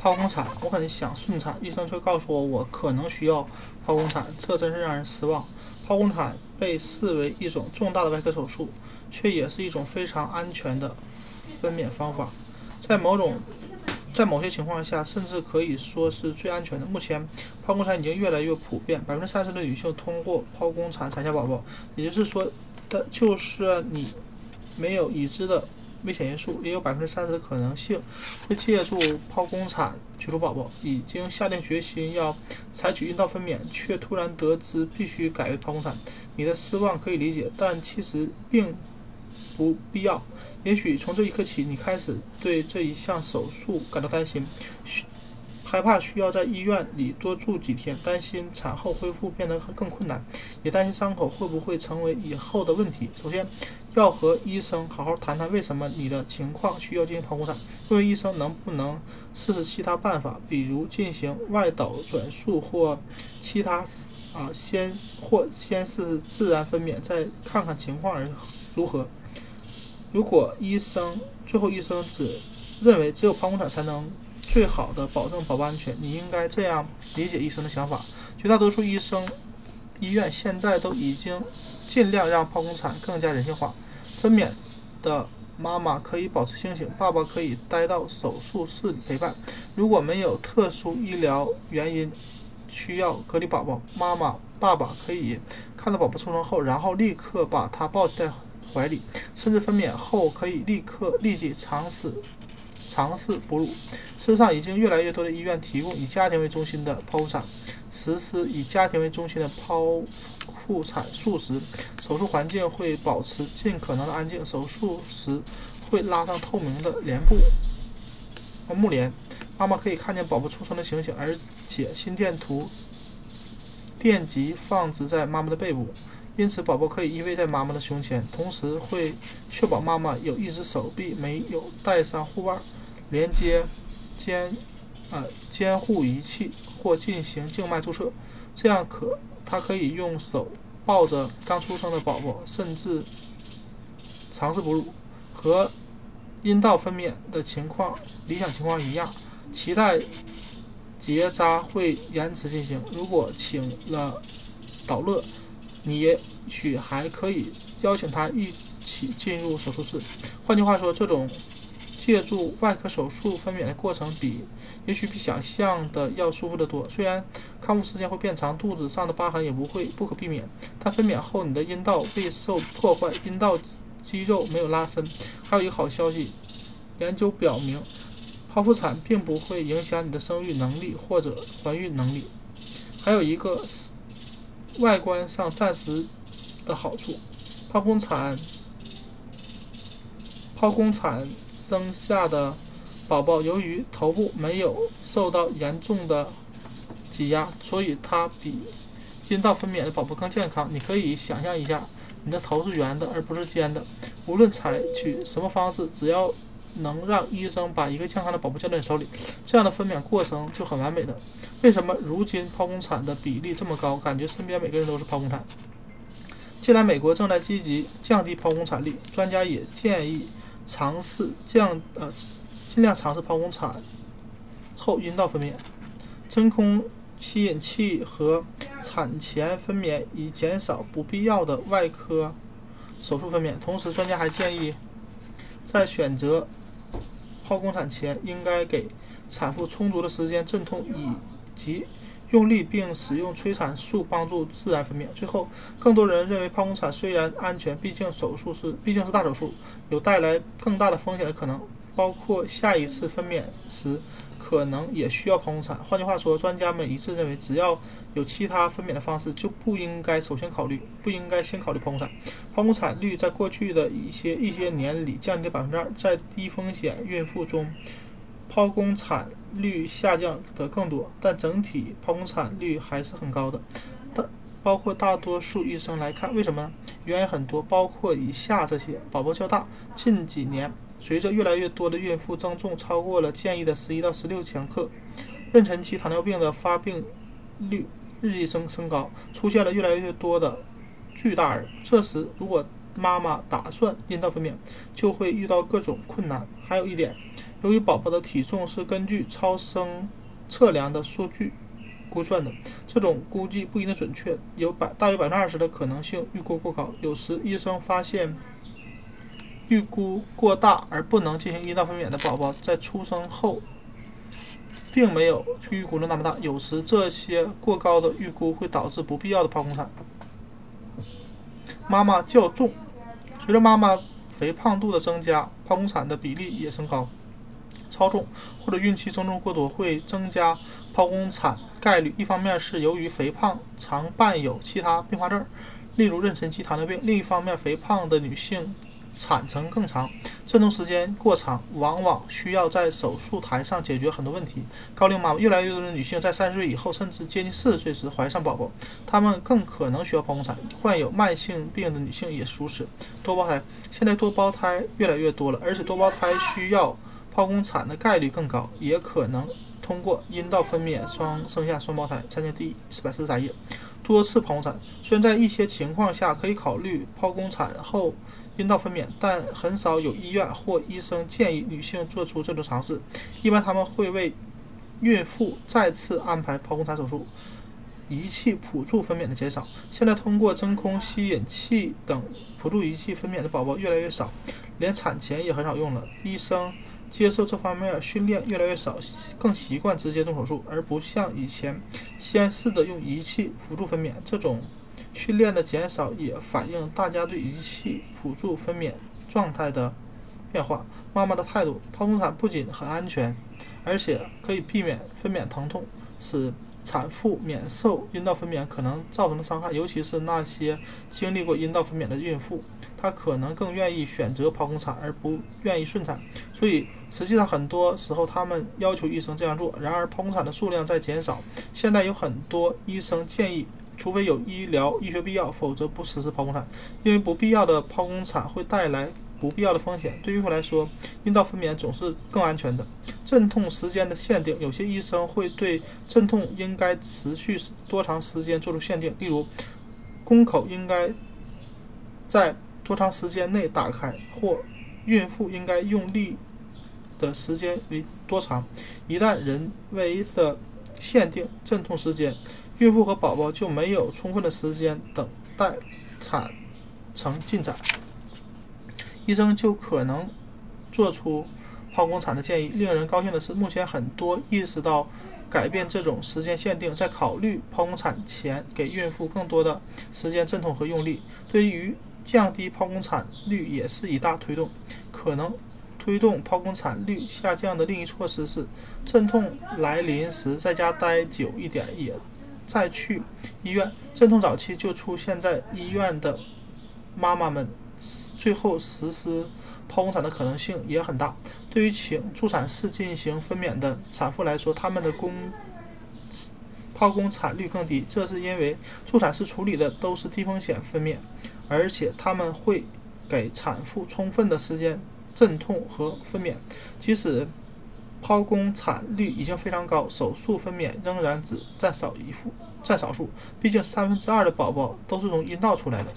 剖宫产，我很想顺产，医生却告诉我我可能需要剖宫产，这真是让人失望。剖宫产被视为一种重大的外科手术，却也是一种非常安全的分娩方法，在某种在某些情况下，甚至可以说是最安全的。目前，剖宫产已经越来越普遍，百分之三十的女性通过剖宫产产下宝宝，也就是说，的就是你没有已知的。危险因素也有百分之三十的可能性会借助剖宫产取出宝宝。已经下定决心要采取阴道分娩，却突然得知必须改为剖宫产，你的失望可以理解，但其实并不必要。也许从这一刻起，你开始对这一项手术感到担心，害怕需要在医院里多住几天，担心产后恢复变得更困难，也担心伤口会不会成为以后的问题。首先。要和医生好好谈谈为什么你的情况需要进行剖宫产，问问医生能不能试试其他办法，比如进行外导转术或其他啊先或先试试自然分娩，再看看情况而如何。如果医生最后医生只认为只有剖宫产才能最好的保证宝宝安全，你应该这样理解医生的想法。绝大多数医生医院现在都已经尽量让剖宫产更加人性化。分娩的妈妈可以保持清醒，爸爸可以待到手术室陪伴。如果没有特殊医疗原因需要隔离宝宝，妈妈、爸爸可以看到宝宝出生后，然后立刻把他抱在怀里，甚至分娩后可以立刻立即尝试尝试哺乳。事实上，已经越来越多的医院提供以家庭为中心的剖腹产，实施以家庭为中心的剖。妇产术时，手术环境会保持尽可能的安静。手术时会拉上透明的帘布和幕帘，妈妈可以看见宝宝出生的情形，而且心电图电极放置在妈妈的背部，因此宝宝可以依偎在妈妈的胸前。同时会确保妈妈有一只手臂没有带上护腕，连接监呃监护仪器或进行静脉注射，这样可。他可以用手抱着刚出生的宝宝，甚至尝试哺乳，和阴道分娩的情况理想情况一样。脐带结扎会延迟进行。如果请了导乐，你也许还可以邀请他一起进入手术室。换句话说，这种。借助外科手术分娩的过程比也许比想象的要舒服得多。虽然康复时间会变长，肚子上的疤痕也不会不可避免，但分娩后你的阴道未受破坏，阴道肌肉没有拉伸。还有一个好消息，研究表明，剖腹产并不会影响你的生育能力或者怀孕能力。还有一个外观上暂时的好处，剖宫产，剖宫产。生下的宝宝由于头部没有受到严重的挤压，所以它比阴道分娩的宝宝更健康。你可以想象一下，你的头是圆的而不是尖的。无论采取什么方式，只要能让医生把一个健康的宝宝交在你手里，这样的分娩过程就很完美的。为什么如今剖宫产的比例这么高？感觉身边每个人都是剖宫产。既然美国正在积极降低剖宫产率，专家也建议。尝试降呃，尽量尝试剖宫产后阴道分娩，真空吸引器和产前分娩以减少不必要的外科手术分娩。同时，专家还建议在选择剖宫产前，应该给产妇充足的时间阵痛，以及用力并使用催产素帮助自然分娩。最后，更多人认为剖宫产虽然安全，毕竟手术是毕竟是大手术，有带来更大的风险的可能，包括下一次分娩时可能也需要剖宫产。换句话说，专家们一致认为，只要有其他分娩的方式，就不应该首先考虑，不应该先考虑剖宫产。剖宫产率在过去的一些一些年里降低百分之二，在低风险孕妇中。剖宫产率下降的更多，但整体剖宫产率还是很高的。大包括大多数医生来看，为什么？原因很多，包括以下这些：宝宝较大。近几年，随着越来越多的孕妇增重超过了建议的十一到十六千克，妊娠期糖尿病的发病率日益升升高，出现了越来越多的巨大儿。这时，如果妈妈打算阴道分娩，就会遇到各种困难。还有一点。由于宝宝的体重是根据超声测量的数据估算的，这种估计不一定准确，有百大约百分之二十的可能性预估过高。有时医生发现预估过大而不能进行阴道分娩的宝宝，在出生后并没有预估的那么大。有时这些过高的预估会导致不必要的剖宫产。妈妈较重，随着妈妈肥胖度的增加，剖宫产的比例也升高。超重或者孕期增重过多会增加剖宫产概率。一方面是由于肥胖常伴有其他并发症，例如妊娠期糖尿病；另一方面，肥胖的女性产程更长，阵痛时间过长，往往需要在手术台上解决很多问题。高龄妈妈，越来越多的女性在三十岁以后，甚至接近四十岁时怀上宝宝，她们更可能需要剖宫产。患有慢性病的女性也是如此。多胞胎，现在多胞胎越来越多了，而且多胞胎需要。剖宫产的概率更高，也可能通过阴道分娩双生下双胞胎。参见第四百四十三页。多次剖宫产，虽然在一些情况下可以考虑剖宫产后阴道分娩，但很少有医院或医生建议女性做出这种尝试。一般他们会为孕妇再次安排剖宫产手术。仪器辅助分娩的减少，现在通过真空吸引器等辅助仪器分娩的宝宝越来越少，连产前也很少用了。医生。接受这方面训练越来越少，更习惯直接动手术，而不像以前先试着用仪器辅助分娩。这种训练的减少也反映大家对仪器辅助分娩状态的变化。妈妈的态度：剖宫产不仅很安全，而且可以避免分娩疼痛，使产妇免受阴道分娩可能造成的伤害，尤其是那些经历过阴道分娩的孕妇。她可能更愿意选择剖宫产而不愿意顺产，所以实际上很多时候他们要求医生这样做。然而剖宫产的数量在减少，现在有很多医生建议，除非有医疗医学必要，否则不实施剖宫产，因为不必要的剖宫产会带来不必要的风险。对孕妇来说，阴道分娩总是更安全的。阵痛时间的限定，有些医生会对阵痛应该持续多长时间做出限定，例如宫口应该在。多长时间内打开，或孕妇应该用力的时间为多长？一旦人为的限定阵痛时间，孕妇和宝宝就没有充分的时间等待产程进展，医生就可能做出剖宫产的建议。令人高兴的是，目前很多意识到改变这种时间限定，在考虑剖宫产前给孕妇更多的时间阵痛和用力。对于降低剖宫产率也是一大推动。可能推动剖宫产率下降的另一措施是，阵痛来临时在家待久一点，也再去医院。阵痛早期就出现在医院的妈妈们，最后实施剖宫产的可能性也很大。对于请助产士进行分娩的产妇来说，他们的宫剖宫产率更低，这是因为助产士处理的都是低风险分娩。而且他们会给产妇充分的时间阵痛和分娩，即使剖宫产率已经非常高，手术分娩仍然只占少一副占少数，毕竟三分之二的宝宝都是从阴道出来的。